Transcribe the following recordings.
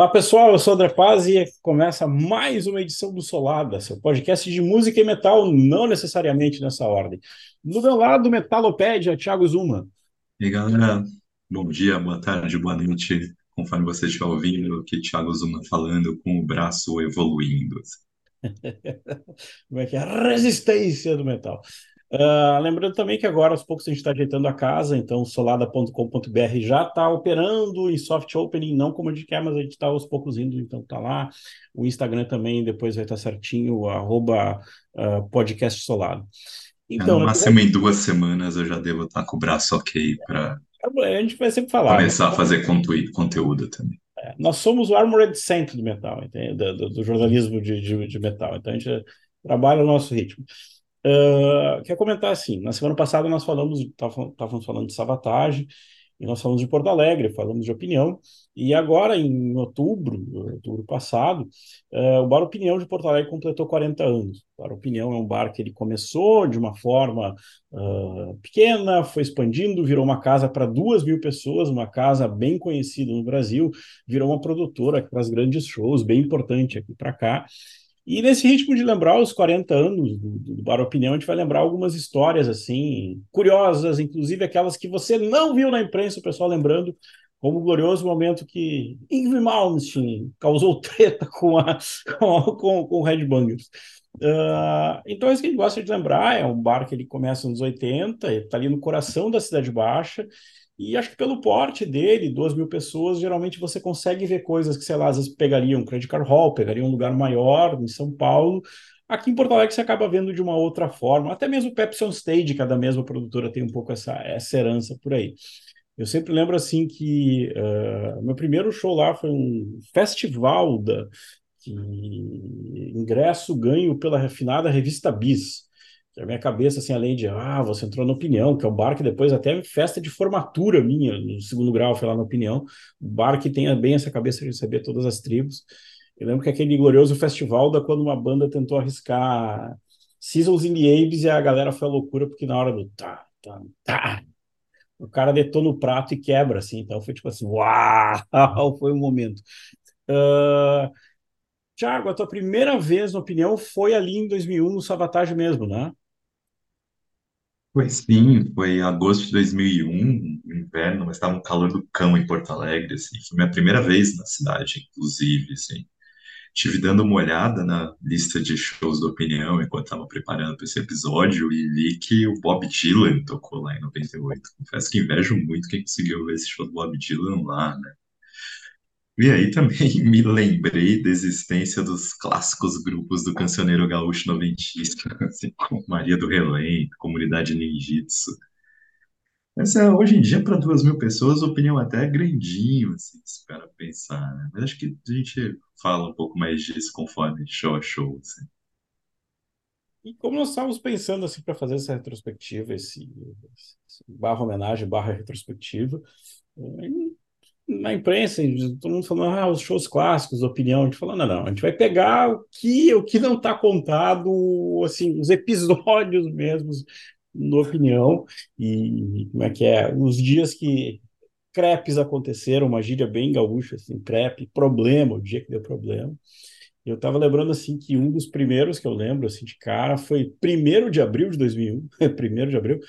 Olá pessoal, eu sou o André Paz e começa mais uma edição do Solada, seu podcast de música e metal, não necessariamente nessa ordem. No meu lado, Metalopédia, Thiago Zuma. E aí, galera, bom dia, boa tarde, boa noite, conforme você estiver ouvindo, aqui Thiago Zuma falando com o braço evoluindo. Como é que é a resistência do metal? Uh, lembrando também que agora, aos poucos, a gente está ajeitando a casa, então solada.com.br já está operando em soft opening, não como a gente quer, mas a gente está aos poucos indo, então está lá. O Instagram também depois vai estar tá certinho, arroba uh, podcast solado. Então, é, no máximo em duas semanas eu já devo estar tá com o braço ok para. A gente vai sempre falar. Começar né? a fazer conteúdo, conteúdo também. É, nós somos o Armored Center do metal, do, do, do, jornalismo de, de, de metal, então a gente trabalha o nosso ritmo. Uh, quer comentar assim, na semana passada nós falamos, estávamos falando de sabotagem, e nós falamos de Porto Alegre, falamos de opinião, e agora em outubro, outubro passado, uh, o Bar Opinião de Porto Alegre completou 40 anos. O Bar Opinião é um bar que ele começou de uma forma uh, pequena, foi expandindo, virou uma casa para duas mil pessoas, uma casa bem conhecida no Brasil, virou uma produtora para os grandes shows, bem importante aqui para cá, e nesse ritmo de lembrar os 40 anos do, do Bar Opinião, a gente vai lembrar algumas histórias assim, curiosas, inclusive aquelas que você não viu na imprensa, o pessoal lembrando, como o glorioso momento que Ingrid Malmsteen causou treta com, a, com, com, com o Red Bangers. Uh, então, isso que a gente gosta de lembrar é um bar que ele começa nos 80, está ali no coração da Cidade Baixa, e acho que pelo porte dele, duas mil pessoas, geralmente você consegue ver coisas que, sei lá, às vezes pegaria um credit card hall, pegaria um lugar maior em São Paulo. Aqui em Porto Alegre você acaba vendo de uma outra forma. Até mesmo o Pepsi on Stage, cada mesma produtora tem um pouco essa, essa herança por aí. Eu sempre lembro assim que uh, meu primeiro show lá foi um festival da que ingresso ganho pela refinada revista Bis a minha cabeça, assim, além de, ah, você entrou na Opinião, que é o bar que depois até festa de formatura minha, no segundo grau, foi lá na Opinião, o bar que tem bem essa cabeça de receber todas as tribos. Eu lembro que aquele glorioso festival da quando uma banda tentou arriscar Seasons in the Abyss e a galera foi à loucura, porque na hora do tá, tá, tá, o cara detona o prato e quebra, assim, então foi tipo assim, uau, foi o um momento. Uh, Tiago, a tua primeira vez, na opinião, foi ali em 2001, no Savatage mesmo, né? Foi sim, foi agosto de 2001, inverno, mas estava um calor do cão em Porto Alegre, assim. Foi minha primeira vez na cidade, inclusive, assim. Tive dando uma olhada na lista de shows da Opinião enquanto estava preparando para esse episódio e vi que o Bob Dylan tocou lá em 98. Confesso que invejo muito quem conseguiu ver esse show do Bob Dylan lá, né? E aí também me lembrei da existência dos clássicos grupos do cancioneiro gaúcho noventista, assim como Maria do Relento, Comunidade Ninjitsu. Mas é, hoje em dia, para duas mil pessoas, a opinião até é grandinho, assim, se para pensar, né? Mas acho que a gente fala um pouco mais disso conforme show a show, assim. E como nós estávamos pensando assim para fazer essa retrospectiva, esse, esse barra homenagem, barra retrospectiva, na imprensa, todo mundo falando, ah, os shows clássicos, opinião, a gente falando, não, não, a gente vai pegar o que, o que não está contado, assim, os episódios mesmos, na opinião, e como é que é, os dias que crepes aconteceram, uma gíria bem gaúcha, assim, crepe, problema, o dia que deu problema. Eu estava lembrando, assim, que um dos primeiros que eu lembro, assim, de cara, foi 1 de abril de 2001, 1 de abril,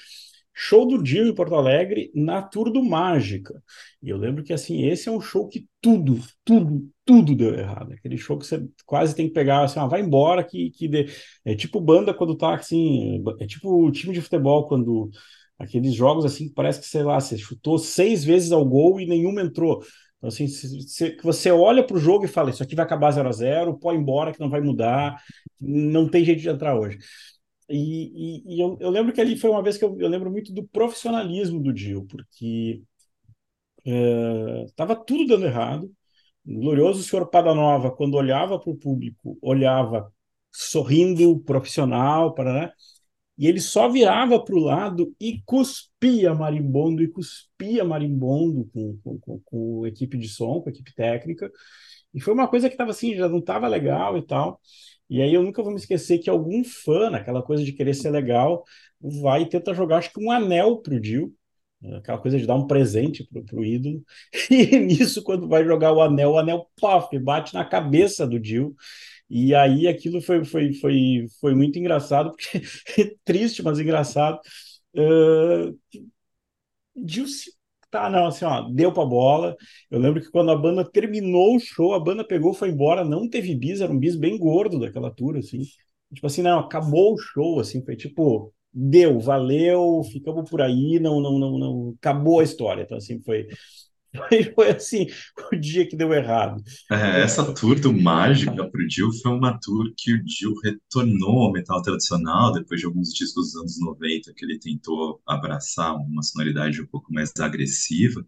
Show do Dio em Porto Alegre na Tour do Mágica. E eu lembro que assim, esse é um show que tudo, tudo, tudo deu errado. Aquele show que você quase tem que pegar assim, ah, vai embora que, que dê. é tipo banda quando tá assim, é tipo time de futebol quando aqueles jogos assim parece que sei lá, você chutou seis vezes ao gol e nenhuma entrou. Então, assim, se, você olha para o jogo e fala, isso aqui vai acabar 0 a 0 pode ir embora que não vai mudar, não tem jeito de entrar hoje. E, e, e eu, eu, lembro que ali foi uma vez que eu, eu lembro muito do profissionalismo do Dio, porque estava é, tudo dando errado. O glorioso senhor Padanova, quando olhava para o público, olhava sorrindo, profissional, para, e ele só virava para o lado e cuspia marimbondo, e cuspia marimbondo com, com, com, com a equipe de som, com a equipe técnica. E foi uma coisa que estava assim, já não estava legal e tal. E aí eu nunca vou me esquecer que algum fã, naquela coisa de querer ser legal, vai tentar jogar, acho que um anel pro Dio. Aquela coisa de dar um presente pro, pro ídolo. E nisso, quando vai jogar o anel, o anel, paf, bate na cabeça do Jill. E aí aquilo foi, foi, foi, foi muito engraçado, porque triste, mas engraçado. Uh, se tá, não, assim, ó, deu pra bola. Eu lembro que quando a banda terminou o show, a banda pegou, foi embora, não teve bis, era um bis bem gordo daquela tour, assim. Tipo assim, não, acabou o show, assim, foi tipo, deu, valeu, ficamos por aí, não, não, não, não, acabou a história. Então, assim, foi, foi, foi assim, o dia que deu errado. É, essa tour do Mágica pro Dio foi uma tour que o Dio retornou ao metal tradicional depois de alguns discos dos anos 90 que ele tentou abraçar uma sonoridade um pouco mais agressiva.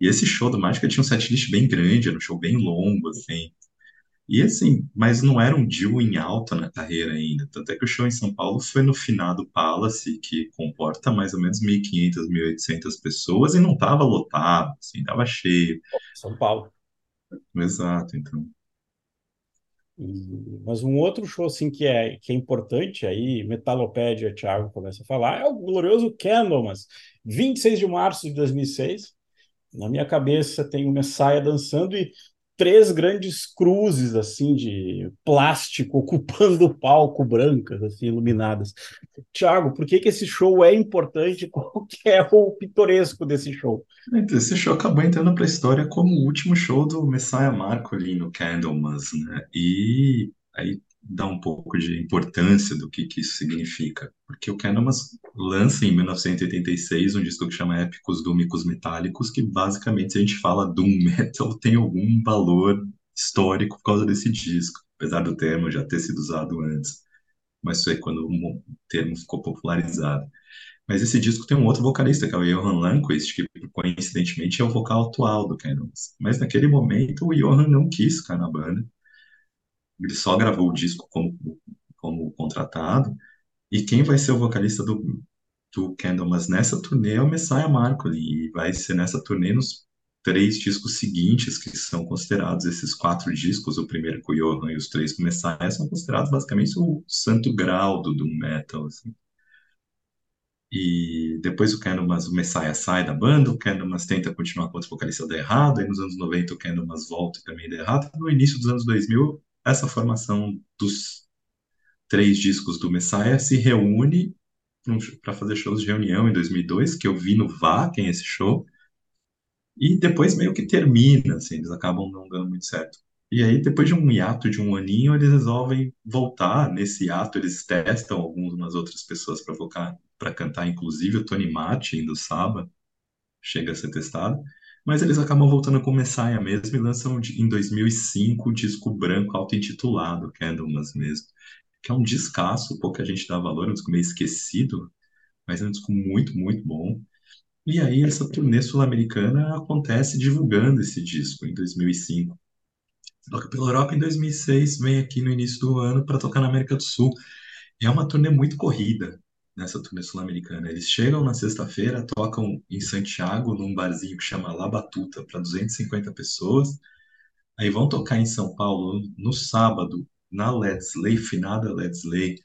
E esse show do Mágica tinha um setlist bem grande, era um show bem longo, assim. E assim, mas não era um Dio em alta na carreira ainda. Tanto é que o show em São Paulo foi no finado Palace, que comporta mais ou menos 1.500, 1.800 pessoas, e não estava lotado, assim, estava cheio. São Paulo. Exato, então. Mas um outro show assim que é, que é importante, aí Metalopédia, Thiago começa a falar, é o glorioso Candlemas, 26 de março de 2006. Na minha cabeça tem o Messiah dançando e três grandes cruzes assim de plástico ocupando o palco, brancas, assim, iluminadas. Tiago, por que, que esse show é importante? Qual que é o pitoresco desse show? Então, esse show acabou entrando para a história como o último show do Messiah Marco ali no Candlemas, né? E aí dar um pouco de importância do que, que isso significa. Porque o Candlemas lança em 1986 um disco que chama Épicos Dúmicos Metálicos, que basicamente, se a gente fala Doom Metal, tem algum valor histórico por causa desse disco, apesar do termo já ter sido usado antes. Mas aí quando o termo ficou popularizado. Mas esse disco tem um outro vocalista, que é o Johan Lundqvist, que coincidentemente é o vocal atual do Candlemas. Mas naquele momento o Johan não quis ficar na banda ele só gravou o disco como, como contratado. E quem vai ser o vocalista do, do Candlemas nessa turnê é o Messiah Marcoli. E vai ser nessa turnê nos três discos seguintes, que são considerados esses quatro discos, o primeiro com o Johan e os três com o Messiah, são considerados basicamente o santo grau do Doom Metal. Assim. E depois o Candlemas, o Messiah sai da banda, o Candlemas tenta continuar com outro vocalista dá errado, aí nos anos 90 o Candlemas volta e também dá errado. No início dos anos 2000 essa formação dos três discos do Messiah se reúne para fazer shows de reunião em 2002, que eu vi no Wacken esse show, e depois meio que termina, assim, eles acabam não dando muito certo. E aí, depois de um hiato de um aninho, eles resolvem voltar. Nesse hiato, eles testam algumas outras pessoas para para cantar, inclusive o Tony Martin do Saba chega a ser testado. Mas eles acabam voltando com Messiah mesmo e lançam em 2005 o disco branco auto-intitulado, Candlemas mesmo, que é um discaço, pouca gente dá valor, é um disco meio esquecido, mas é um disco muito, muito bom. E aí essa turnê sul-americana acontece divulgando esse disco em 2005. Toca pela Europa em 2006, vem aqui no início do ano para tocar na América do Sul. É uma turnê muito corrida nessa turnê sul-americana. Eles chegam na sexta-feira, tocam em Santiago, num barzinho que chama La Batuta, para 250 pessoas. Aí vão tocar em São Paulo no sábado, na Ledsley, finada Ledsley,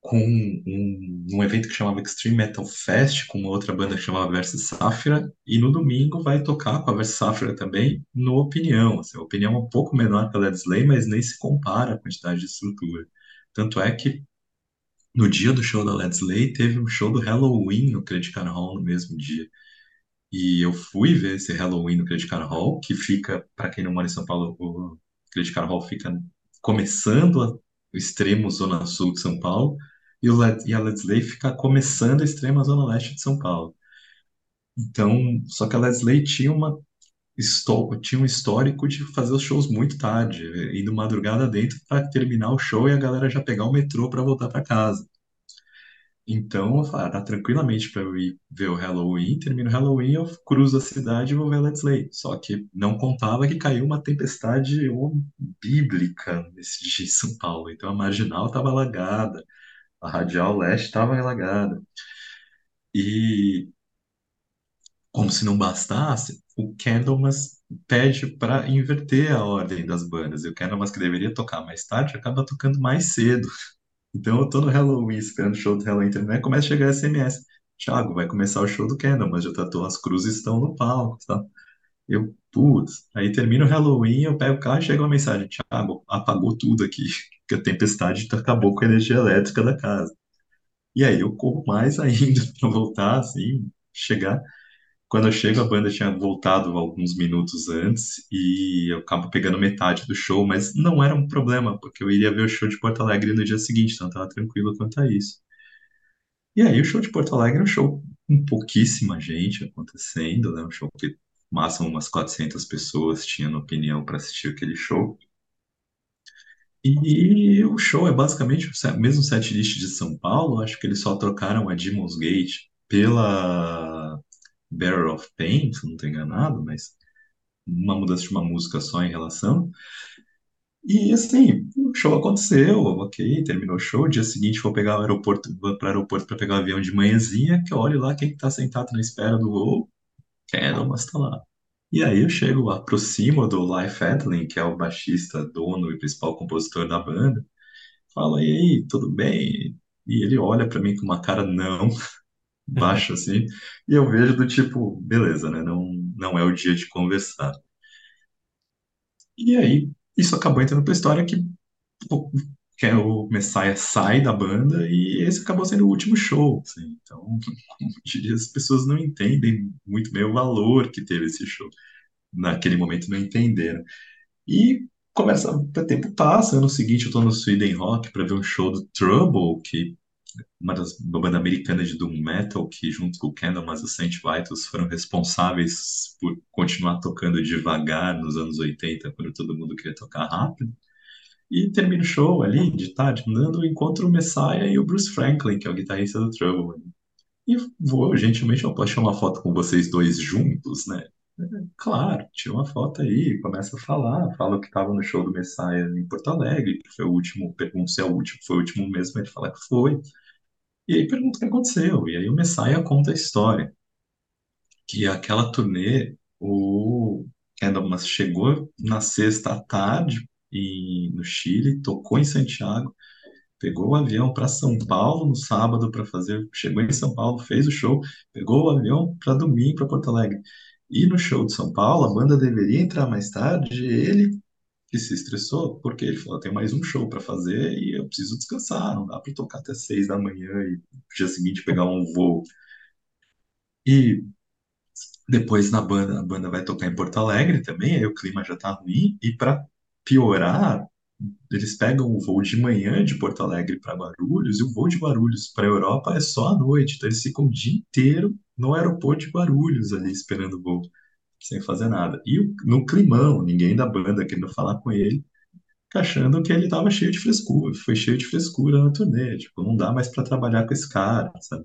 com um, um, evento que chamava Extreme Metal Fest, com uma outra banda que chamava Versus Safira, e no domingo vai tocar com a Versus Safira também, no Opinião. Assim, a Opinião é um pouco menor que a Ledsley, mas nem se compara a quantidade de estrutura. Tanto é que no dia do show da Let's Lay, teve um show do Halloween no Credit Card Hall no mesmo dia. E eu fui ver esse Halloween no Credit Card Hall, que fica, para quem não mora em São Paulo, o Credit Card Hall fica começando o extremo zona sul de São Paulo, e, Let, e a Let's Lay fica começando a extrema zona leste de São Paulo. Então, só que a Let's Lay tinha uma tinha um histórico de fazer os shows muito tarde, indo madrugada dentro para terminar o show e a galera já pegar o metrô para voltar para casa. Então, falei, ah, tranquilamente para eu ir ver o Halloween, termino o Halloween, eu cruzo a cidade e vou ver Let's Play. Só que não contava que caiu uma tempestade bíblica nesse dia em São Paulo. Então a marginal estava alagada, a radial leste estava alagada. E como se não bastasse, o Candlemas pede para inverter a ordem das bandas. E o Candlemas, que deveria tocar mais tarde, acaba tocando mais cedo. Então eu tô no Halloween esperando o show do Halloween terminar e começa a chegar SMS. Thiago, vai começar o show do Kendall, mas já tá, as cruzes estão no palco, tá? Eu, putz, aí termina o Halloween, eu pego o carro e chega uma mensagem, Thiago, apagou tudo aqui, que a tempestade acabou com a energia elétrica da casa. E aí eu corro mais ainda para voltar, assim, chegar. Quando eu chego, a banda tinha voltado alguns minutos antes e eu acabo pegando metade do show, mas não era um problema, porque eu iria ver o show de Porto Alegre no dia seguinte, então eu tava tranquilo quanto a isso. E aí o show de Porto Alegre é um show com pouquíssima gente acontecendo, né? Um show que máximo umas 400 pessoas tinham opinião para assistir aquele show. E o show é basicamente o mesmo setlist de São Paulo, acho que eles só trocaram a Demon's Gate pela Bearer of Pain, se não estou enganado, mas uma mudança de uma música só em relação. E assim, o show aconteceu, ok, terminou o show. Dia seguinte vou pegar o aeroporto, vou para o aeroporto para pegar o avião de manhãzinha, que eu olho lá quem está sentado na espera do voo. Candlemas está lá. E aí eu chego, aproximo do Life Edlin, que é o baixista, dono e principal compositor da banda. Falo, e aí, tudo bem? E ele olha para mim com uma cara não, baixa assim, e eu vejo do tipo, beleza, né? Não, não é o dia de conversar. E aí, isso acabou entrando pra história que, que é o Messiah sai da banda e esse acabou sendo o último show. Assim. Então, como diria, as pessoas não entendem muito bem o valor que teve esse show. Naquele momento não entenderam. E começa, o tempo passa, ano seguinte eu tô no Sweden Rock para ver um show do Trouble, que uma das uma banda americana de doom metal que junto com o Candlemas e o Saint Vitus foram responsáveis por continuar tocando devagar nos anos 80 quando todo mundo queria tocar rápido. E termina o show ali de tarde andando encontro o Messiah e o Bruce Franklin que é o guitarrista do Trouble. E vou gentilmente eu posso tirar uma foto com vocês dois juntos né? Claro, tira uma foto aí, começa a falar, fala que estava no show do Messiah em Porto Alegre, que foi o último, pergunta se é o último, foi o último mesmo, ele fala que foi. E aí pergunta o que aconteceu. E aí o Messiah conta a história. Que aquela turnê, o Candlemas chegou na sexta à tarde e, no Chile, tocou em Santiago, pegou o avião para São Paulo no sábado para fazer. Chegou em São Paulo, fez o show, pegou o avião para domingo para Porto Alegre. E no show de São Paulo, a banda deveria entrar mais tarde, ele que se estressou, porque ele falou: tem mais um show para fazer e eu preciso descansar, não dá para tocar até seis da manhã e no dia seguinte pegar um voo. E depois na banda, a banda vai tocar em Porto Alegre também, aí o clima já tá ruim, e para piorar, eles pegam o voo de manhã de Porto Alegre para Guarulhos, e o voo de Guarulhos para Europa é só à noite, então eles ficam o dia inteiro no aeroporto de Guarulhos ali esperando o voo sem fazer nada. E no climão, ninguém da banda querendo falar com ele, achando que ele estava cheio de frescura, foi cheio de frescura na turnê, tipo, não dá mais para trabalhar com esse cara, sabe?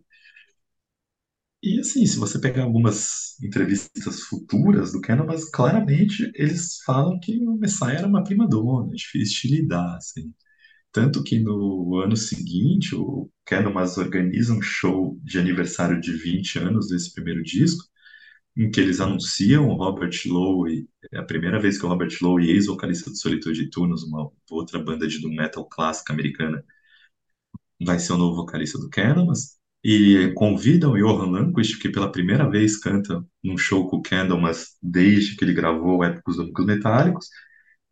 E assim, se você pegar algumas entrevistas futuras do Canon, mas claramente eles falam que o Messiah era uma prima dona, difícil de lidar, assim. Tanto que no ano seguinte, o Canon organiza um show de aniversário de 20 anos desse primeiro disco, em que eles anunciam o Robert Lowe, é a primeira vez que o Robert Lowe, ex-vocalista do Solitude Tunes, uma outra banda de doom metal clássica americana, vai ser o novo vocalista do Candlemas, e convidam o Johan Lundquist, que pela primeira vez canta num show com o Candlemas desde que ele gravou Épicos Únicos Metálicos,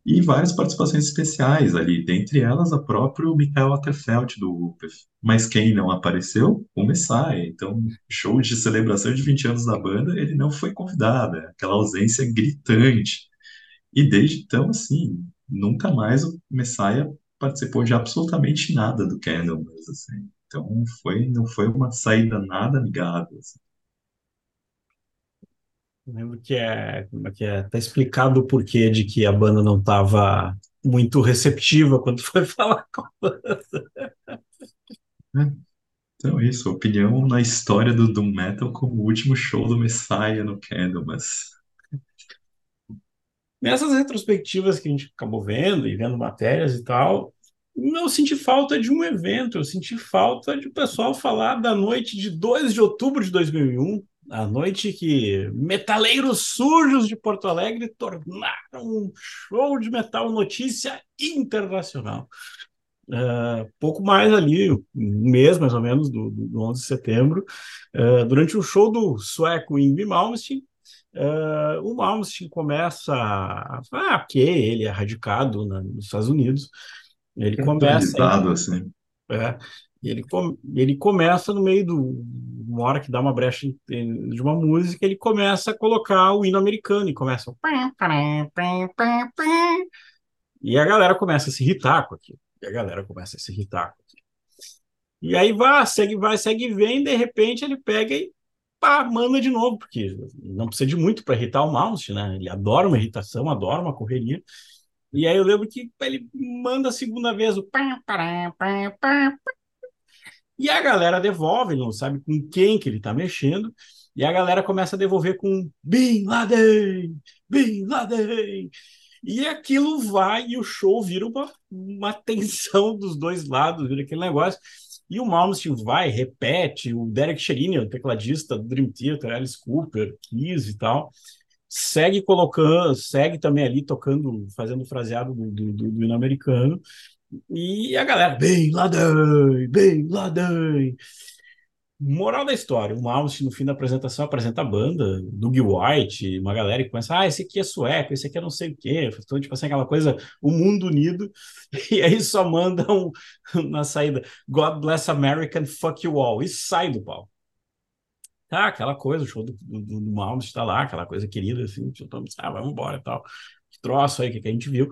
e várias participações especiais ali, dentre elas a próprio Michael Atterfeld do Rupert. Mas quem não apareceu? O Messiah. Então, show de celebração de 20 anos da banda, ele não foi convidado, é aquela ausência gritante. E desde então, assim, nunca mais o Messiah participou de absolutamente nada do Candlemas, assim. Então, foi, não foi uma saída nada amigável. Assim. Lembro que é, como é que é, tá explicado o porquê de que a banda não estava muito receptiva quando foi falar com a banda. É. Então, isso, opinião na história do Doom Metal como o último show do Messiah no Candlemas. Nessas retrospectivas que a gente acabou vendo e vendo matérias e tal, eu senti falta de um evento, eu senti falta de o pessoal falar da noite de 2 de outubro de 2001, a noite que metaleiros sujos de Porto Alegre tornaram um show de metal notícia internacional. uh, pouco mais ali, um mês mais ou menos, do, do 11 de setembro, uh, durante o show do sueco Yngwie Malmsteen, uh, o Malmsteen começa a... Ah, porque ele é radicado na, nos Estados Unidos, ele começa... assim. É, ele, com, ele começa no meio do uma hora que dá uma brecha de uma música, ele começa a colocar o hino americano e começa e a galera começa a se irritar com aquilo. E a galera começa a se irritar com aquilo. E aí vai, segue, vai, segue, vem, de repente ele pega e pá, manda de novo, porque não precisa de muito para irritar o mouse, né? Ele adora uma irritação, adora uma correria. E aí eu lembro que ele manda a segunda vez o e a galera devolve, não sabe com quem que ele está mexendo, e a galera começa a devolver com Bin Laden, Bin Laden. E aquilo vai e o show vira uma, uma tensão dos dois lados, vira aquele negócio. E o Malmsteen vai, repete, o Derek Sherinian, o tecladista do Dream Theater, Alice Cooper, Kiss e tal, segue colocando, segue também ali tocando, fazendo o fraseado do, do, do, do americano, e a galera, bem Laden, bem Laden. Moral da história, o Malmsteen, no fim da apresentação, apresenta a banda, Doug White, uma galera que começa, ah, esse aqui é sueco, esse aqui é não sei o quê, então, tipo assim, aquela coisa, o mundo unido, e aí só mandam na saída, God bless America fuck you all, e sai do pau. Tá, aquela coisa, o show do, do, do Malmsteen está lá, aquela coisa querida, assim, tipo, ah, vamos embora e tal, que troço aí que, que a gente viu,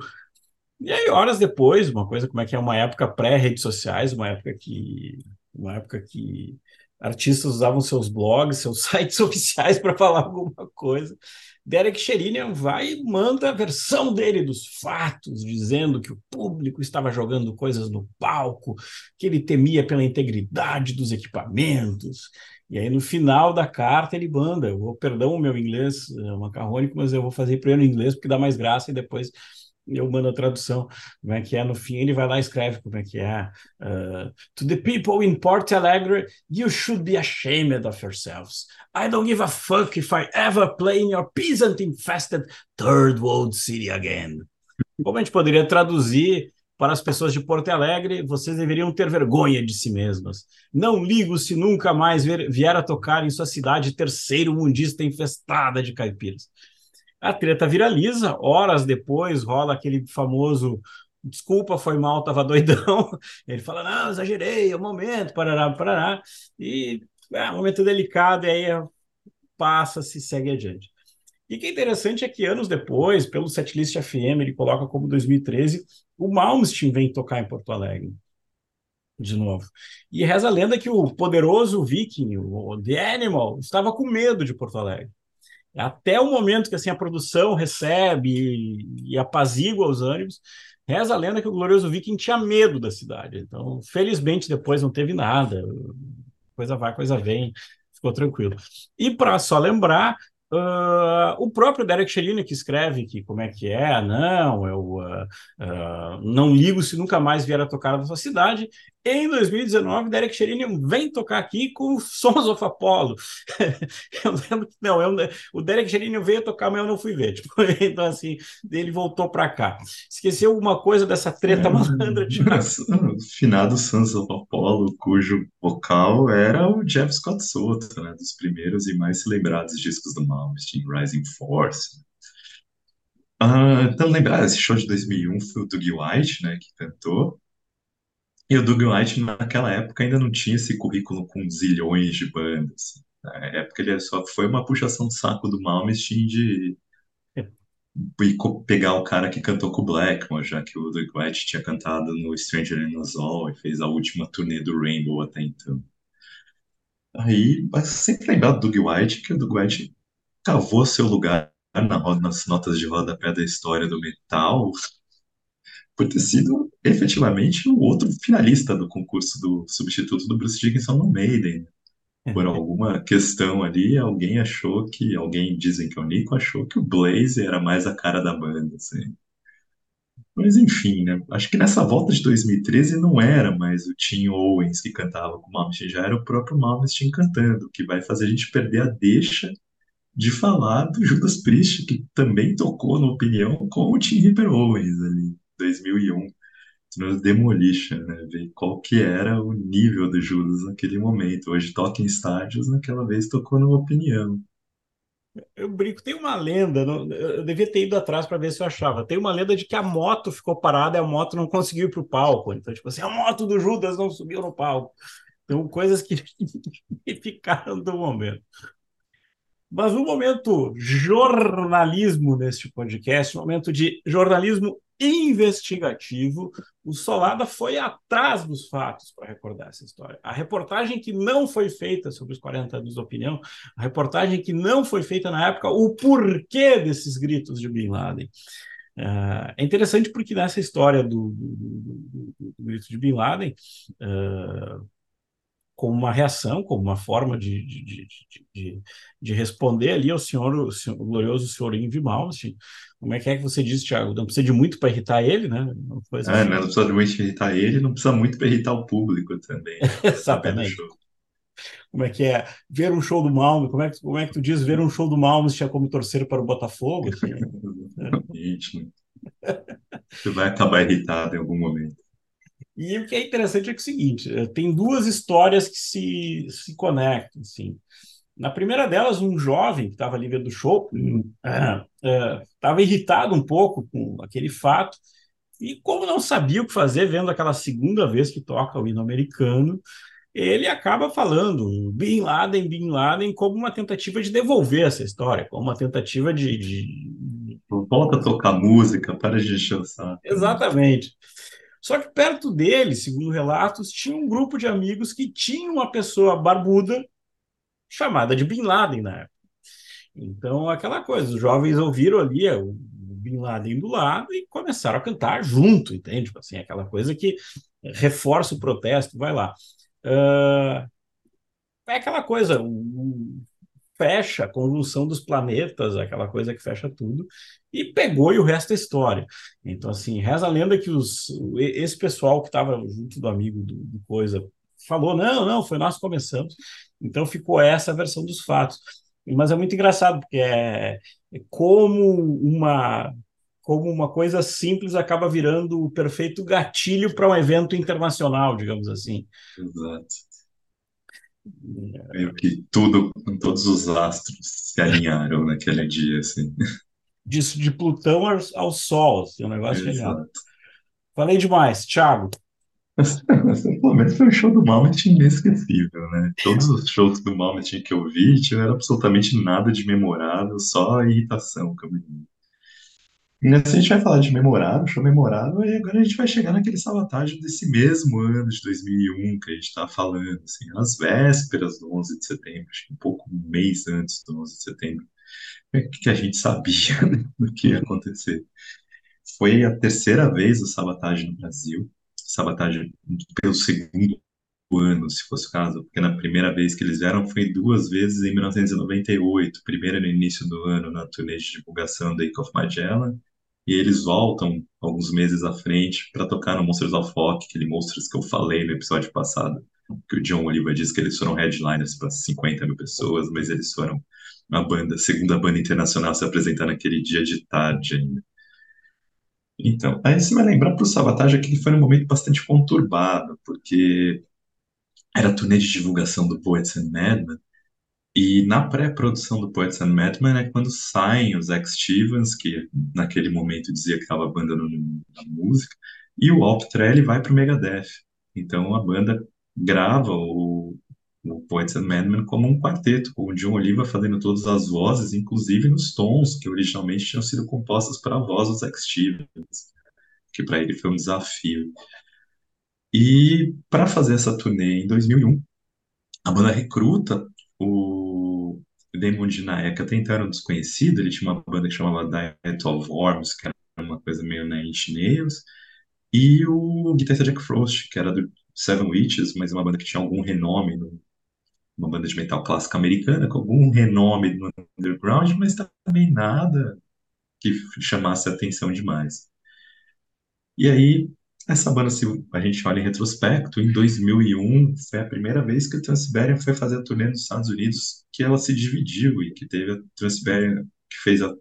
e aí, horas depois, uma coisa como é que é uma época pré-redes sociais, uma época que uma época que artistas usavam seus blogs, seus sites oficiais para falar alguma coisa. Derek Sherinian vai e manda a versão dele dos fatos, dizendo que o público estava jogando coisas no palco, que ele temia pela integridade dos equipamentos. E aí, no final da carta, ele manda: eu vou, perdão o meu inglês é macarrônico, mas eu vou fazer primeiro em inglês porque dá mais graça e depois eu mando a tradução, como é que é, no fim ele vai lá e escreve como é que é. Uh, to the people in Porto Alegre, you should be ashamed of yourselves. I don't give a fuck if I ever play in your peasant-infested third world city again. Como a gente poderia traduzir para as pessoas de Porto Alegre, vocês deveriam ter vergonha de si mesmas. Não ligo se nunca mais vier a tocar em sua cidade terceiro mundista infestada de caipiras. A treta viraliza, horas depois rola aquele famoso desculpa, foi mal, tava doidão. Ele fala, não, exagerei, é o momento, parará, parará. E é um momento delicado, e aí passa, se segue adiante. E que é interessante é que anos depois, pelo setlist FM, ele coloca como 2013, o Malmsteen vem tocar em Porto Alegre. De novo. E reza a lenda que o poderoso viking, o The Animal, estava com medo de Porto Alegre. Até o momento que assim a produção recebe e, apazigua os ânimos, reza a lenda que o glorioso Viking tinha medo da cidade. Então, felizmente, depois não teve nada. Coisa vai, coisa vem, ficou tranquilo. E para só lembrar, Uh, o próprio Derek Sherinian que escreve que como é que é, não, eu uh, uh, não ligo se nunca mais vier a tocar na sua cidade. Em 2019, Derek Sherinian vem tocar aqui com Sons of Apollo. eu lembro que não, eu, o Derek Sherinian veio tocar, mas eu não fui ver. Tipo, então, assim, ele voltou para cá. Esqueceu alguma coisa dessa treta é, malandra de. Finado Sons of Apollo, cujo vocal era o Jeff Scott Soto, né, dos primeiros e mais celebrados discos do Malmsteen, Rising Force. Uh, então, lembrar, esse show de 2001 foi o Doug White, né, que cantou. E o Doug White, naquela época, ainda não tinha esse currículo com zilhões de bandas. Na época, ele só foi uma puxação de saco do Malmsteen de pegar o cara que cantou com o Blackmore, já que o Doug White tinha cantado no Stranger in Us All e fez a última turnê do Rainbow até então. Aí, sempre lembrar do Doug White, que o Doug White cavou seu lugar na, nas notas de rodapé da história do metal, por ter sido efetivamente o outro finalista do concurso do substituto do Bruce Dickinson no Maiden. Por alguma questão ali, alguém achou que, alguém dizem que é o Nico, achou que o Blaze era mais a cara da banda, assim. Mas enfim, né? Acho que nessa volta de 2013 não era mais o Tim Owens que cantava com o Malmsteen, já era o próprio Malmsteen cantando, que vai fazer a gente perder a deixa de falar do Judas Priest, que também tocou, na opinião, com o Tim Ripper Owens ali, 2001. no Demolition, né? Ver qual que era o nível do Judas naquele momento. Hoje toca em estádios, naquela vez tocou no Opinião. Eu brinco, tem uma lenda, eu devia ter ido atrás para ver se eu achava. Tem uma lenda de que a moto ficou parada e a moto não conseguiu ir para o palco. Então, tipo assim, a moto do Judas não subiu no palco. Então, coisas que ficaram do momento. Mas um momento jornalismo neste podcast, um momento de jornalismo investigativo, o Solada foi atrás dos fatos para recordar essa história. A reportagem que não foi feita sobre os 40 anos da opinião, a reportagem que não foi feita na época, o porquê desses gritos de Bin Laden. Uh, é interessante porque nessa história do, do, do, do, grito de Bin Laden, uh, como uma reação, como uma forma de, de, de, de, responder ali ao senhor, o, senhor, o glorioso senhor Invi Malmsteen. Como é que é que você diz, Thiago? Não precisa de muito para irritar ele, né? Não, é, assim. não precisa de muito para irritar ele, não precisa muito para irritar o público também. Né? Exatamente. Como é que é? Ver um show do Malmsteen, como é que, como é que tu diz ver um show do Malmsteen é como torcer para o Botafogo? Assim, Exatamente. Você vai acabar irritado em algum momento. E o que é interessante é, é o seguinte: eh, tem duas histórias que se, se conectam. Assim. Na primeira delas, um jovem que estava ali vendo o show estava uh, uh, irritado um pouco com aquele fato, e como não sabia o que fazer vendo aquela segunda vez que toca o hino americano, ele acaba falando Bin Laden, Bin Laden, como uma tentativa de devolver essa história, como uma tentativa de. de... Volta a tocar música, para de encher o saco. Exatamente. Só que perto dele, segundo relatos, tinha um grupo de amigos que tinha uma pessoa barbuda chamada de Bin Laden na época. Então, aquela coisa, os jovens ouviram ali o Bin Laden do lado e começaram a cantar junto, entende? Tipo assim, aquela coisa que reforça o protesto, vai lá. Uh, é aquela coisa, fecha a conjunção dos planetas, aquela coisa que fecha tudo, e pegou e o resto é história. Então, assim, reza a lenda que os, esse pessoal que estava junto do amigo do, do, Coisa falou: não, não, foi nós que começamos. Então ficou essa versão dos fatos. Mas é muito engraçado, porque é, é como uma como uma coisa simples acaba virando o perfeito gatilho para um evento internacional, digamos assim. Exato. Meio que tudo, todos os astros se alinharam naquele dia, assim. De, de Plutão ao, ao Sol, assim, um negócio genial. Falei demais, Thiago. Pelo menos foi um show do Malmet inesquecível, né? Todos os shows do Malmet que eu vi tiveram absolutamente nada de memorável, só irritação com a gente vai falar de memorável, show memorável, e agora a gente vai chegar naquele sabotage desse mesmo ano de 2001 que a gente está falando, assim, às vésperas do 11 de setembro, acho que um pouco um mês antes do 11 de setembro, que a gente sabia né, do que ia acontecer. Foi a terceira vez o sabotagem no Brasil, sabotagem pelo segundo ano, se fosse o caso, porque na primeira vez que eles vieram foi duas vezes em 1998, primeira no início do ano na turnê de divulgação da Ike of Magellan, e eles voltam alguns meses à frente para tocar no Monsters of Rock, aquele Monsters que eu falei no episódio passado, que o John Oliver disse que eles foram headliners para 50 mil pessoas, mas eles foram a banda, a segunda banda internacional se apresentar naquele dia de tarde ainda. Então, aí você vai lembrar para o Savatage que foi um momento bastante conturbado, porque era a turnê de divulgação do Poets and Madmen, e na pré-produção do Poets and Madmen é quando saem os X Stevens, que naquele momento dizia que estava abandonando a música, e o Alp Trelli vai para o Megadeth. Então a banda grava o, o Poets and Madmen como um quarteto, com o John Oliva fazendo todas as vozes, inclusive nos tons que originalmente tinham sido compostos para a voz dos X Stevens, que para ele foi um desafio. E para fazer essa turnê em 2001, a banda recruta o Damon Dinaeka era um desconhecido, ele tinha uma banda que chamava Diet of Worms, que era uma coisa meio na Inch Nails, e o guitarrista Jack Frost, que era do Seven Witches, mas uma banda que tinha algum renome, no, uma banda de metal clássica americana, com algum renome no underground, mas também nada que chamasse atenção demais. E aí essa banda, se a gente olha em retrospecto, em 2001 foi a primeira vez que a Transiberian foi fazer a turnê nos Estados Unidos, que ela se dividiu e que teve a Transiberian que fez a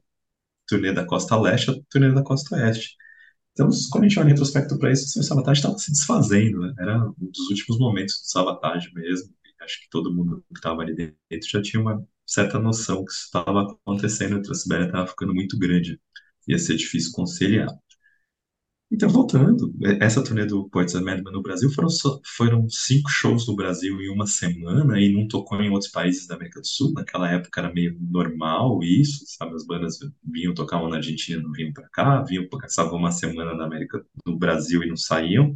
turnê da costa leste a turnê da costa oeste. Então, quando a gente olha em retrospecto para isso, o Sabotage estava se desfazendo, né? Era um dos últimos momentos do Sabotage mesmo. Acho que todo mundo que estava ali dentro já tinha uma certa noção que isso estava acontecendo, a Transibéria estava ficando muito grande, ia ser difícil conciliar. Então, voltando, essa turnê do Poets and Madmen no Brasil foram, só, foram cinco shows no Brasil em uma semana e não tocou em outros países da América do Sul. Naquela época era meio normal isso, sabe? As bandas vinham, tocavam na Argentina, não vinham para cá, vinham, passavam uma semana na América do Brasil e não saíam.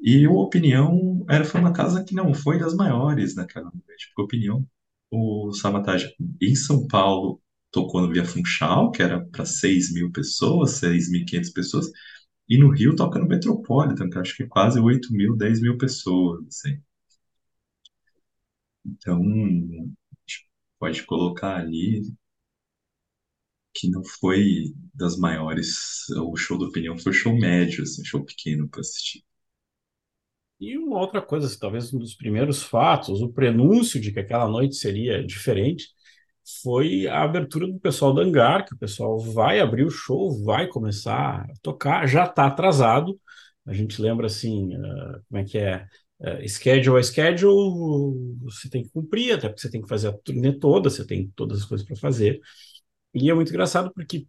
E o Opinião era, foi uma casa que não foi das maiores naquela noite, porque Opinião, o Sabotage em São Paulo tocou no Via Funchal, que era para 6 mil pessoas, 6.500 pessoas, e no Rio toca no Metropolitan, que acho que é quase 8 mil, 10 mil pessoas, assim. Então, pode colocar ali que não foi das maiores, o show da opinião foi show médio, assim, show pequeno para assistir. E uma outra coisa, assim, talvez um dos primeiros fatos, o prenúncio de que aquela noite seria diferente, foi a abertura do pessoal do Hangar, que o pessoal vai abrir o show, vai começar a tocar, já está atrasado. A gente lembra assim, uh, como é que é? Uh, schedule a schedule, você tem que cumprir, até porque você tem que fazer a turnê toda, você tem todas as coisas para fazer. E é muito engraçado porque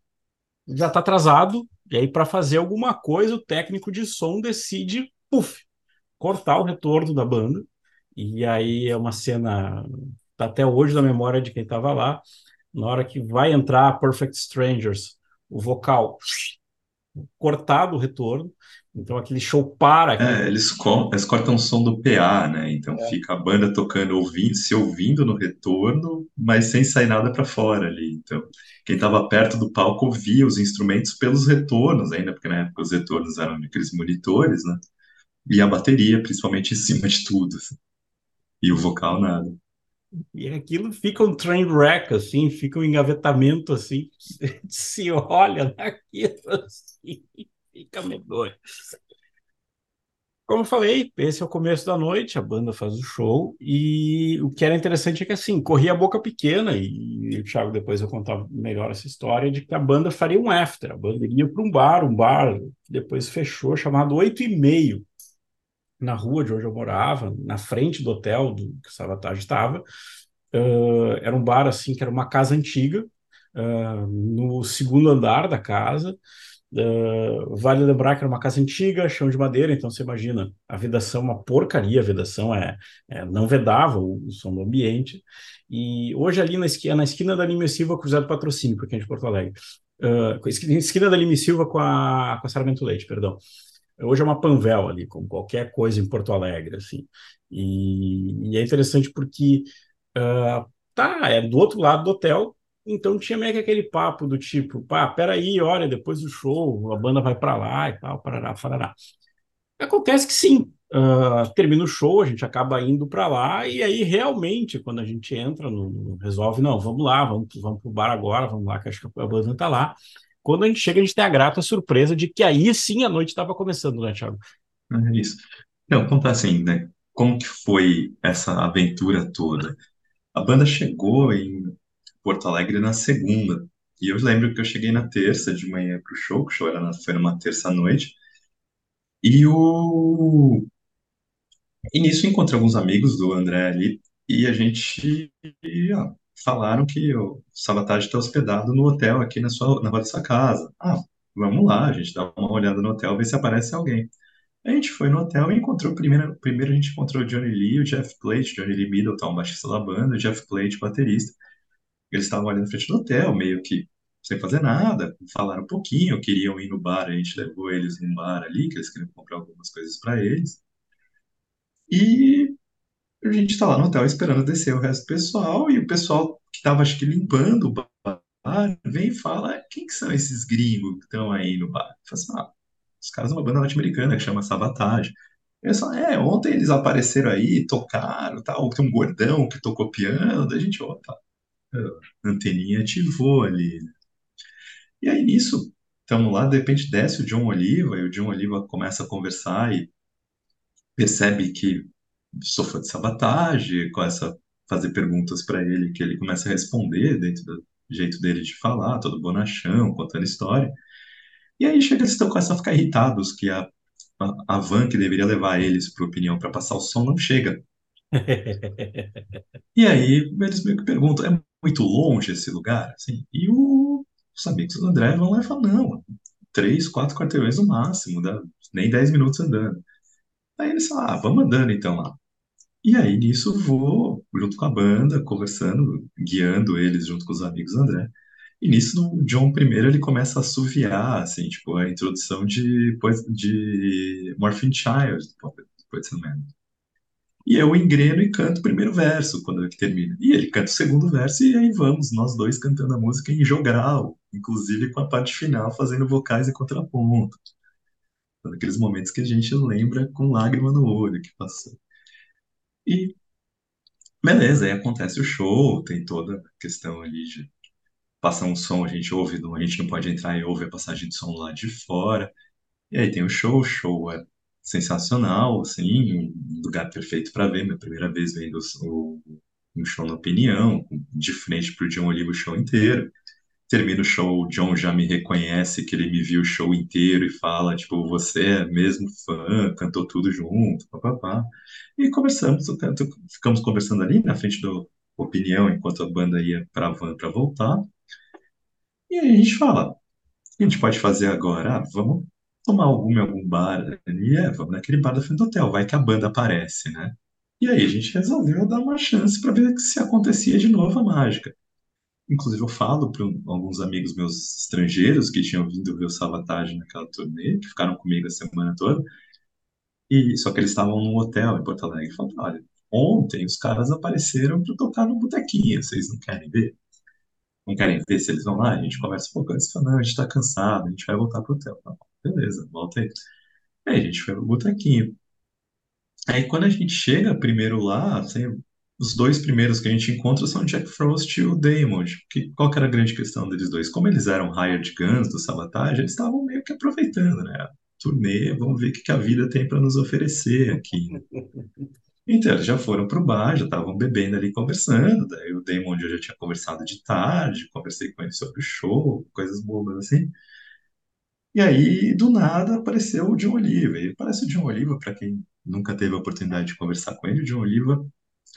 já está atrasado, e aí para fazer alguma coisa, o técnico de som decide, puf, cortar o retorno da banda. E aí é uma cena tá até hoje na memória de quem estava lá. Na hora que vai entrar Perfect Strangers, o vocal cortado o retorno, então aquele show para. É, eles, co eles cortam o som do PA, né? Então é. fica a banda tocando, ouvindo, se ouvindo no retorno, mas sem sair nada para fora ali. Então quem estava perto do palco ouvia os instrumentos pelos retornos ainda, porque na época os retornos eram aqueles monitores, né? E a bateria, principalmente em cima de tudo. Assim. E o vocal nada. E aquilo fica um train wreck, assim, fica um engavetamento, assim, se olha naquilo, assim, fica medonho. Como eu falei, esse é o começo da noite, a banda faz o show, e o que era interessante é que, assim, corria a boca pequena, e, o Thiago depois eu contar melhor essa história, de que a banda faria um after, a banda iria para um bar, um bar que depois fechou, chamado Oito e Meio, na rua de onde eu morava, na frente do hotel do que o Savatage estava. Uh, era um bar assim que era uma casa antiga, uh, no segundo andar da casa. Uh, vale lembrar que era uma casa antiga, chão de madeira, então você imagina, a vedação é uma porcaria, a vedação é, é não vedava o, o, som do ambiente. E hoje ali na esquina, na esquina da Lima Silva, cruzado patrocínio, porque a gente de Porto Alegre. Uh, esquina da Lima Silva com a, com a Sarmento Leite, perdão. Hoje é uma Panvel ali, como qualquer coisa em Porto Alegre, assim. E, e é interessante porque uh, tá, é do outro lado do hotel, então tinha meio que aquele papo do tipo, pá, peraí, olha, depois do show, a banda vai para lá e tal, parará, parará. Acontece que sim, uh, termina o show, a gente acaba indo para lá, e aí realmente, quando a gente entra, no, no, resolve, não, vamos lá, vamos, vamos pro bar agora, vamos lá, que acho que a banda tá lá. Quando a gente chega, a gente tem a grata surpresa de que aí sim a noite estava começando, né, Thiago? É isso. Não, contar assim, né? Como que foi essa aventura toda? A banda chegou em Porto Alegre na segunda. E eu lembro que eu cheguei na terça de manhã pro show, que o show era na, foi numa terça-noite. E o... E nisso encontrei alguns amigos do André ali, e a gente ó, falaram que o Sabotage está hospedado no hotel aqui na sua na rua da sua casa. Ah, vamos lá, a gente dá uma olhada no hotel, ver se aparece alguém. A gente foi no hotel e encontrou primeiro, primeiro a gente encontrou o Johnny Lee, o Jeff Plate, Johnny Lee Middleton, baixista da banda, o Jeff Plate, baterista. Eles estavam ali na frente do hotel, meio que sem fazer nada, falaram um pouquinho, queriam ir no bar, a gente levou eles num bar ali, que eles queriam comprar algumas coisas para eles. E a gente está lá no hotel esperando descer o resto do pessoal, e o pessoal que estava, acho que, limpando o bar, vem e fala, quem que são esses gringos que estão aí no bar? Eu assim, ah, os caras são uma banda norte-americana que chama Sabotage. Eu falo, é, ontem eles apareceram aí, tocaram, tal, tem um gordão que tocou piano, da gente, opa, a anteninha ativou ali. E aí, nisso, estamos lá, de repente desce o John Oliva, e o John Oliva começa a conversar e percebe que sou fã de sabotagem, começa a fazer perguntas para ele que ele começa a responder dentro do jeito dele de falar, todo bonachão, contando história. E aí chega, eles estão começam a ficar irritados que a, a, a van que deveria levar eles para opinião para passar o som não chega. E aí eles meio que perguntam, é muito longe esse lugar? Assim, e o, os amigos do André vão lá e falam, não, três, quatro quarteirões no máximo, dá nem dez minutos andando. Aí eles falam, ah, vamos andando então lá. E aí nisso vou junto com a banda, conversando, guiando eles junto com os amigos André. E nisso o John primeiro ele começa a assoviar, assim, tipo, a introdução de, de Morphine Child, do Poison Man. E eu engreno e canto o primeiro verso quando ele termina. E ele canta o segundo verso e aí vamos, nós dois cantando a música em jogral, inclusive com a parte final fazendo vocais e contraponto. Aqueles momentos que a gente lembra com lágrima no olho que passou. E beleza, aí acontece o show, tem toda a questão ali de passar um som, a gente ouve, a gente não pode entrar e ouve a passagem de som lá de fora. E aí tem o show, o show é sensacional, assim, um lugar perfeito para ver. Minha primeira vez vendo o, um show na opinião, de frente pro John Oliva o show inteiro. Termina o show, o John já me reconhece que ele me viu o show inteiro e fala, tipo, você é mesmo fã, cantou tudo junto, papapá. E conversamos, ficamos conversando ali na frente do Opinião, enquanto a banda ia pra van para voltar. E aí a gente fala, o que a gente pode fazer agora? Ah, vamos tomar algum em algum bar ali, é, vamos naquele bar da frente do hotel, vai que a banda aparece, né? E aí a gente resolveu dar uma chance para ver se acontecia de novo a mágica. Inclusive eu falo para alguns amigos meus estrangeiros que tinham vindo ver o Savatage naquela turnê, que ficaram comigo a semana toda, e só que eles estavam num hotel em Porto Alegre, e falaram, olha, ontem os caras apareceram para tocar no botequinho, vocês não querem ver? Não querem ver se eles vão lá? A gente conversa um pouco antes, fala, não, a gente está cansado, a gente vai voltar pro hotel. Tá beleza, volta aí. Aí a gente foi pro botequinho. Aí quando a gente chega primeiro lá, assim, os dois primeiros que a gente encontra são o Jack Frost e o Damon. Que, qual que era a grande questão deles dois? Como eles eram hired guns do Sabotage, eles estavam meio que aproveitando, né? turnê, vamos ver o que, que a vida tem para nos oferecer aqui. Então, eles já foram pro bar, já estavam bebendo ali, conversando. Daí o Damon eu já tinha conversado de tarde, conversei com ele sobre o show, coisas bobas assim. E aí, do nada, apareceu o John Oliva. E parece o John Oliva, para quem nunca teve a oportunidade de conversar com ele, o John Oliva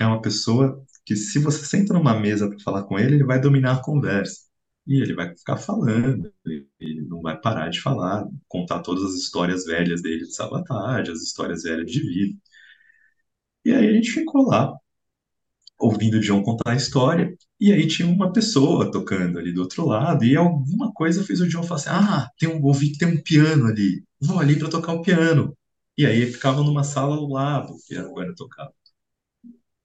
é uma pessoa que, se você senta numa mesa para falar com ele, ele vai dominar a conversa. E ele vai ficar falando, ele não vai parar de falar, contar todas as histórias velhas dele de sabotage, as histórias velhas de vida. E aí a gente ficou lá, ouvindo o John contar a história, e aí tinha uma pessoa tocando ali do outro lado, e alguma coisa fez o John falar assim: Ah, tem um, ouvi que tem um piano ali, vou ali para tocar o piano. E aí ficava numa sala ao lado que a banda tocava.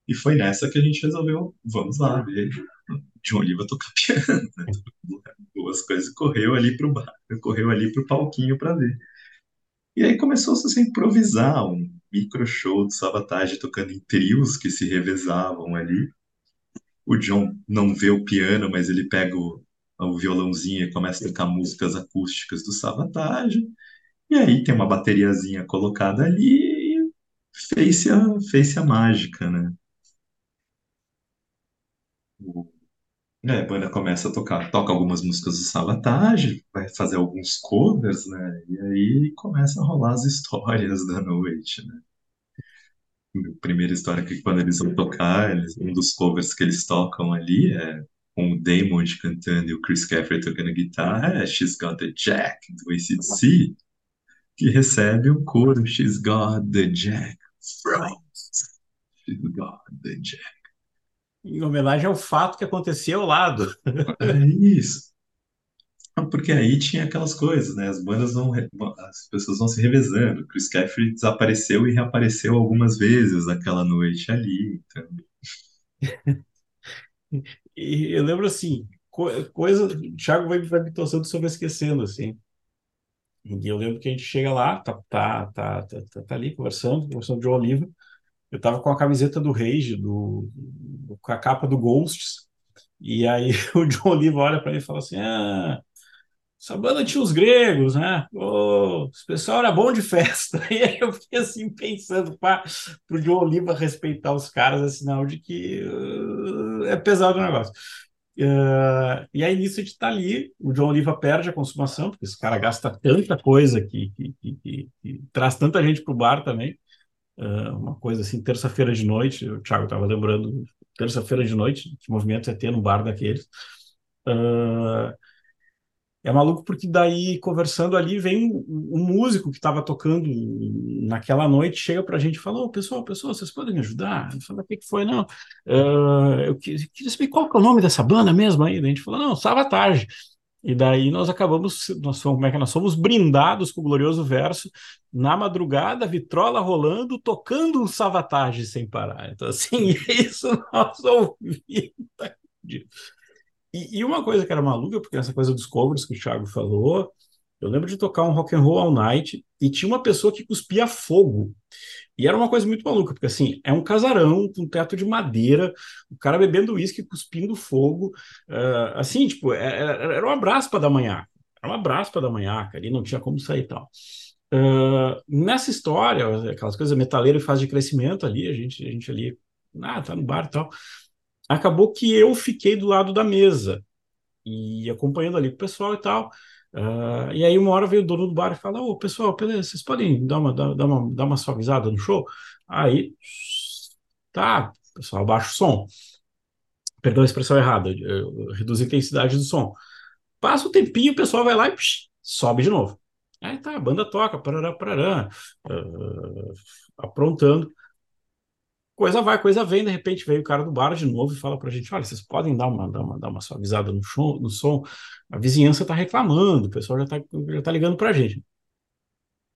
E foi nessa que a gente resolveu, vamos lá ver John Oliva tocar piano. Né? Coisas, correu ali pro bar, correu ali pro palquinho para ver. E aí começou -se a improvisar um micro show do Sabotage tocando em trios que se revezavam ali. O John não vê o piano, mas ele pega o, o violãozinho e começa a tocar músicas acústicas do Sabotage. E aí tem uma bateriazinha colocada ali e fez-se a, fez a mágica, né? O, a banda começa a tocar, toca algumas músicas do Sabotage, vai fazer alguns covers, né? E aí começa a rolar as histórias da noite, né? A primeira história que quando eles vão tocar, eles, um dos covers que eles tocam ali é com o Damon cantando e o Chris Caffrey tocando guitarra, é She's Got the Jack, do ACDC, que recebe o coro She's Got the Jack, Frost, She's Got the Jack em homenagem ao fato que aconteceu ao lado. É isso. Porque aí tinha aquelas coisas, né? As bandas vão, as pessoas vão se revezando. Chris Caffrey desapareceu e reapareceu algumas vezes naquela noite ali. Então... e eu lembro assim, coisa, o Thiago vai, vai me torcendo sobre esquecendo assim. E eu lembro que a gente chega lá, tá, tá, tá, tá, tá ali conversando, conversando de Oliva. Eu tava com a camiseta do Rage, do, com a capa do Ghosts, e aí o John Oliva olha para ele e fala assim: Ah, essa banda tinha os gregos, né? Esse pessoal era bom de festa. E aí eu fiquei assim pensando para o John Oliva respeitar os caras, é sinal de que uh, é pesado o negócio. Uh, e aí, nisso, a gente está ali, o John Oliva perde a consumação, porque esse cara gasta tanta coisa que, que, que, que, traz tanta gente para o bar também. Uh, uma coisa assim, terça-feira de noite, o Thiago estava lembrando, terça-feira de noite, que movimento é ter num bar daqueles. Uh, é maluco porque daí, conversando ali, vem um, músico que estava tocando naquela noite, chega para a gente e fala, oh, pessoal, pessoal, vocês podem me ajudar? Eu falo, o que, que foi? Não, uh, eu queria saber qual que é o nome dessa banda mesmo aí. A gente falou, não, Savatage. E daí nós acabamos, nós fomos, como é que nós somos brindados com o glorioso verso, na madrugada, vitrola rolando, tocando um Savatage sem parar. Então, assim, isso nós ouvimos. E, e, uma coisa que era maluca, porque essa coisa dos covers que o Thiago falou, eu lembro de tocar um rock and roll all night e tinha uma pessoa que cuspia fogo. E era uma coisa muito maluca, porque assim, é um casarão com teto de madeira, o cara bebendo uísque, cuspindo fogo, uh, assim, tipo, era, é, é, era um abraço para da manhã, era um abraço para da manhã, ali não tinha como sair e tal. Uh, nessa história, aquelas coisas metaleiro e fase de crescimento ali, a gente, a gente ali, ah, tá no bar e tal acabou que eu fiquei do lado da mesa e acompanhando ali o pessoal e tal. Uh, e aí uma hora veio o dono do bar e fala, ô pessoal, beleza, vocês podem dar uma, dar, dar, uma, dar uma suavizada no show? Aí, tá, pessoal, abaixa o som. Perdão a expressão errada, reduz a intensidade do som. Passa o tempinho, o pessoal vai lá e psh, sobe de novo. Aí tá, a banda toca, parará, parará, uh, aprontando coisa vai, coisa vem, de repente veio o cara do bar de novo e fala pra gente, olha, vocês podem dar uma, dar uma, dar uma suavizada no, show, no som, a vizinhança tá reclamando, o pessoal já tá, já tá ligando pra gente.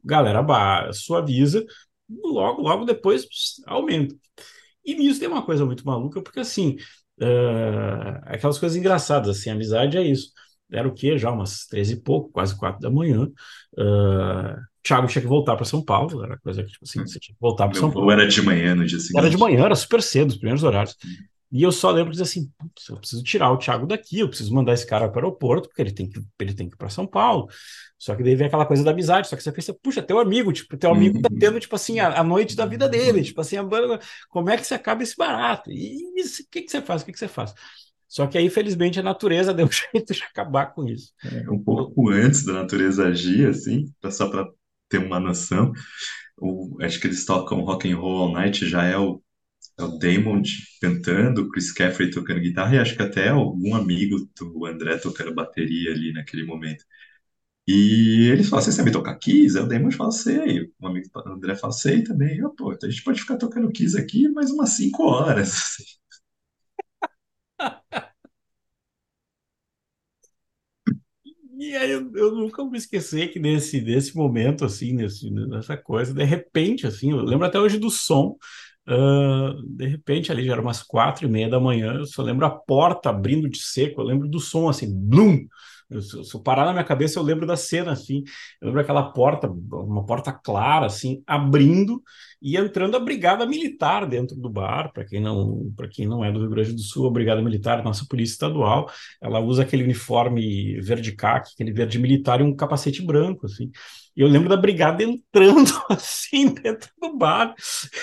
Galera, bar, suaviza, logo, logo depois aumenta. E nisso tem uma coisa muito maluca, porque assim, uh, aquelas coisas engraçadas, assim, amizade é isso. Era o quê? Já umas treze e pouco, quase quatro da manhã. Uh, Thiago tinha que voltar para São Paulo, era coisa que, tipo assim, você tinha que voltar para São Paulo. Ou era de manhã no dia seguinte? Era de manhã, era super cedo, os primeiros horários. E eu só lembro de dizer assim, eu preciso tirar o Thiago daqui, eu preciso mandar esse cara para o aeroporto, porque ele tem que, ele tem que ir para São Paulo. Só que daí vem aquela coisa da amizade, só que você pensa, puxa, teu amigo, tipo, teu amigo tá uhum. tendo, tipo assim, a, a noite da vida dele, tipo assim, a, como é que você acaba esse barato? E o que, que você faz? O que, que você faz? Só que aí, felizmente, a natureza deu um jeito de acabar com isso. É, um pouco antes da natureza agir, assim, só para ter uma noção, o, acho que eles tocam Rock and Roll All Night, já é o, é o Damon cantando, Chris Caffrey tocando guitarra, e acho que até algum amigo do André tocando bateria ali naquele momento. E eles falam, você sabe tocar Kiss? Aí o Damon fala, sei. O amigo do André fala, sei também. Eu, pô, então a gente pode ficar tocando Kiss aqui mais umas cinco horas. E aí eu, eu, nunca vou esquecer que nesse, nesse momento, assim, nesse, nessa coisa, de repente, assim, eu lembro até hoje do som, uh, de repente ali já era umas quatro e meia da manhã, eu só lembro a porta abrindo de seco, eu lembro do som, assim, blum, eu, se eu parar na minha cabeça, eu lembro da cena, assim. Eu lembro aquela porta, uma porta clara, assim, abrindo e entrando a brigada militar dentro do bar. Para quem não, para quem não é do Rio Grande do Sul, a brigada militar, nossa polícia estadual, ela usa aquele uniforme verde caque, aquele verde militar e um capacete branco, assim. Eu lembro da brigada entrando assim dentro do bar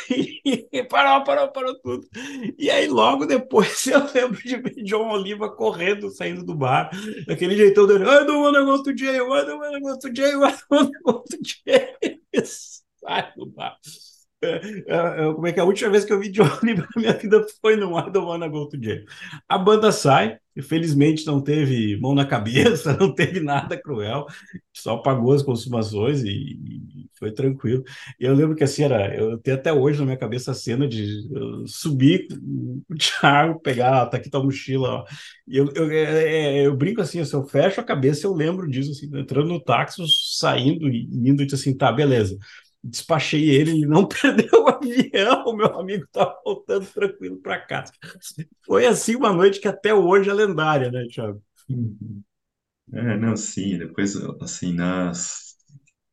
e parou, parou, parou tudo. E aí logo depois eu lembro de ver John Oliva correndo, saindo do bar, daquele jeitão dele, I don't wanna go to jail, I don't wanna go to jail, I don't wanna go to jail. Sai do bar. É, é, é, como é que é? a última vez que eu vi Johnny na minha vida foi no I Don't Wanna Go to Jail. A banda sai, infelizmente não teve mão na cabeça, não teve nada cruel, só pagou as consumações e, e foi tranquilo. E eu lembro que assim era, eu tenho até hoje na minha cabeça a cena de subir o Thiago, pegar, tá aqui tua mochila, ó. E eu, eu, é, eu brinco assim, se eu fecho a cabeça, eu lembro disso, assim, entrando no táxi, saindo e indo e assim, tá, beleza despachei ele, ele não perdeu o avião, o meu amigo tá voltando tranquilo para casa. Foi assim uma noite que até hoje é lendária, né, Thiago? É, não, sim, depois, assim, nas...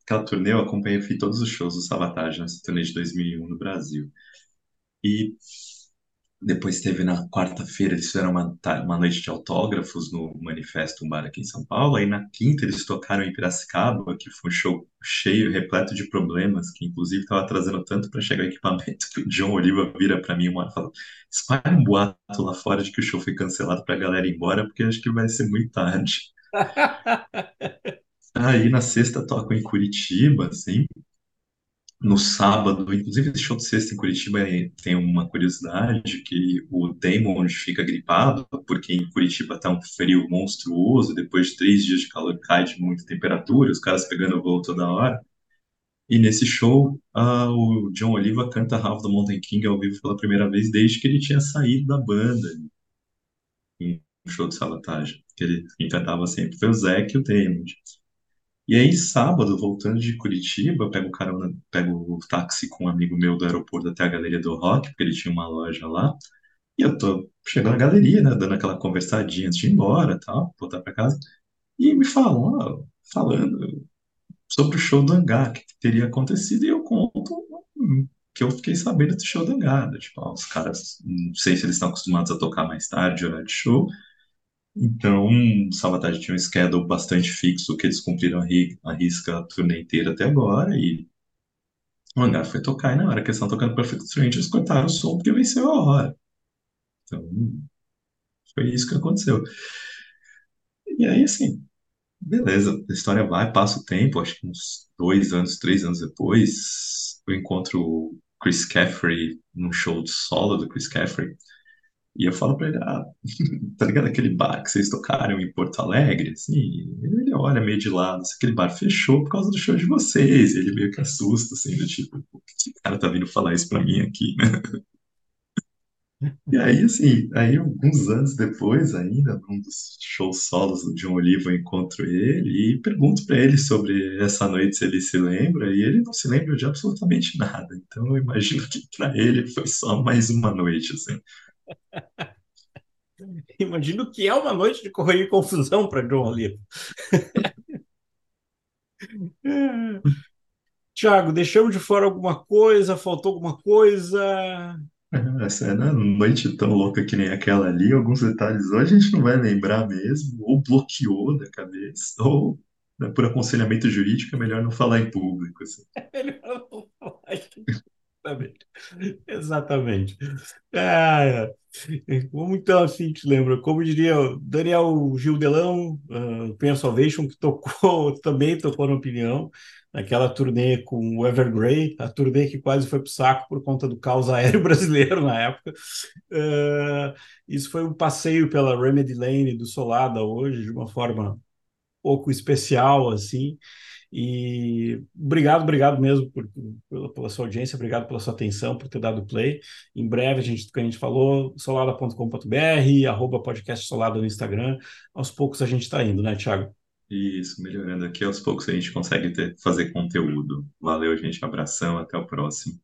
Aquela turnê eu acompanhei, fiz todos os shows do Sabotage nessa turnê de 2001 no Brasil. E Depois teve na quarta-feira, eles fizeram uma, uma noite de autógrafos no Manifesto, um bar aqui em São Paulo. Aí na quinta eles tocaram em Piracicaba, que foi um show cheio, repleto de problemas, que inclusive estava atrasando tanto para chegar o equipamento que o John Oliva vira para mim uma hora e fala: espalha um boato lá fora de que o show foi cancelado para a galera ir embora, porque acho que vai ser muito tarde. Aí na sexta tocam em Curitiba, assim. No sábado, inclusive esse show de sexta em Curitiba tem uma curiosidade que o Damon fica gripado, porque em Curitiba tá um frio monstruoso, depois de três dias de calor cai de muita temperatura, os caras pegando voo toda hora. E nesse show, o John Oliva canta Half the Mountain King ao vivo pela primeira vez desde que ele tinha saído da banda, em um show de sabotagem. Que ele quem cantava sempre foi o Zac e o Damon. E aí, sábado, voltando de Curitiba, eu pego o carona, pego o táxi com um amigo meu do aeroporto até a Galeria do Rock, porque ele tinha uma loja lá. E eu tô chegando na galeria, né, dando aquela conversadinha antes de ir embora, tal, voltar para casa. E me falam, ó, falando sobre o show do Hangar, que teria acontecido, e eu conto que eu fiquei sabendo do show do Hangar. né, Tipo, ó, os caras, não sei se eles estão acostumados a tocar mais tarde, horário de show, então, o Sabotage tinha um schedule bastante fixo que eles cumpriram a, ri- a risca a turnê inteira até agora e o hangar foi tocar e na hora que eles estavam tocando Perfect Strangers cortaram o som porque venceu a hora. Então, foi isso que aconteceu. E aí, assim, beleza, a história vai, passa o tempo, acho que uns dois anos, três anos depois, eu encontro o Chris Caffery num show de solo do Chris Caffery E eu falo pra ele, ah, tá ligado aquele bar que vocês tocaram em Porto Alegre? Assim, ele olha meio de lado, assim, aquele bar fechou por causa do show de vocês. Ele meio que assusta, assim, do tipo, "Por que cara tá vindo falar isso pra mim aqui, né? E aí, assim, aí alguns anos depois ainda, num dos shows solos do John Oliva, eu encontro ele e pergunto pra ele sobre essa noite, se ele se lembra, e ele não se lembra de absolutamente nada. Então eu imagino que pra ele foi só mais uma noite, assim. Imagino que é uma noite de correio e confusão para John Oliva. Tiago, deixamos de fora alguma coisa? Faltou alguma coisa? Essa é uma noite tão louca que nem aquela ali, alguns detalhes ou a gente não vai lembrar mesmo, ou bloqueou da cabeça, ou né, por aconselhamento jurídico é melhor não falar em público. assim. Ele falou, Exatamente. Exatamente. Como então assim te lembra? Como diria Daniel Gildelão, uh, Salvation, que tocou, também tocou na opinião, naquela turnê com o Evergrey, a turnê que quase foi para o saco por conta do caos aéreo brasileiro na época. Uh, isso foi um passeio pela Remedy Lane do Solada hoje, de uma forma pouco especial, assim. E obrigado, obrigado mesmo por, pela, pela, sua audiência, obrigado pela sua atenção, por ter dado play. Em breve, a gente, como a gente falou, solada.com.br, arroba podcast solada no Instagram. Aos poucos a gente está indo, né, Thiago? Isso, melhorando aqui, aos poucos a gente consegue ter, fazer conteúdo. Valeu, gente, abração, até o próximo.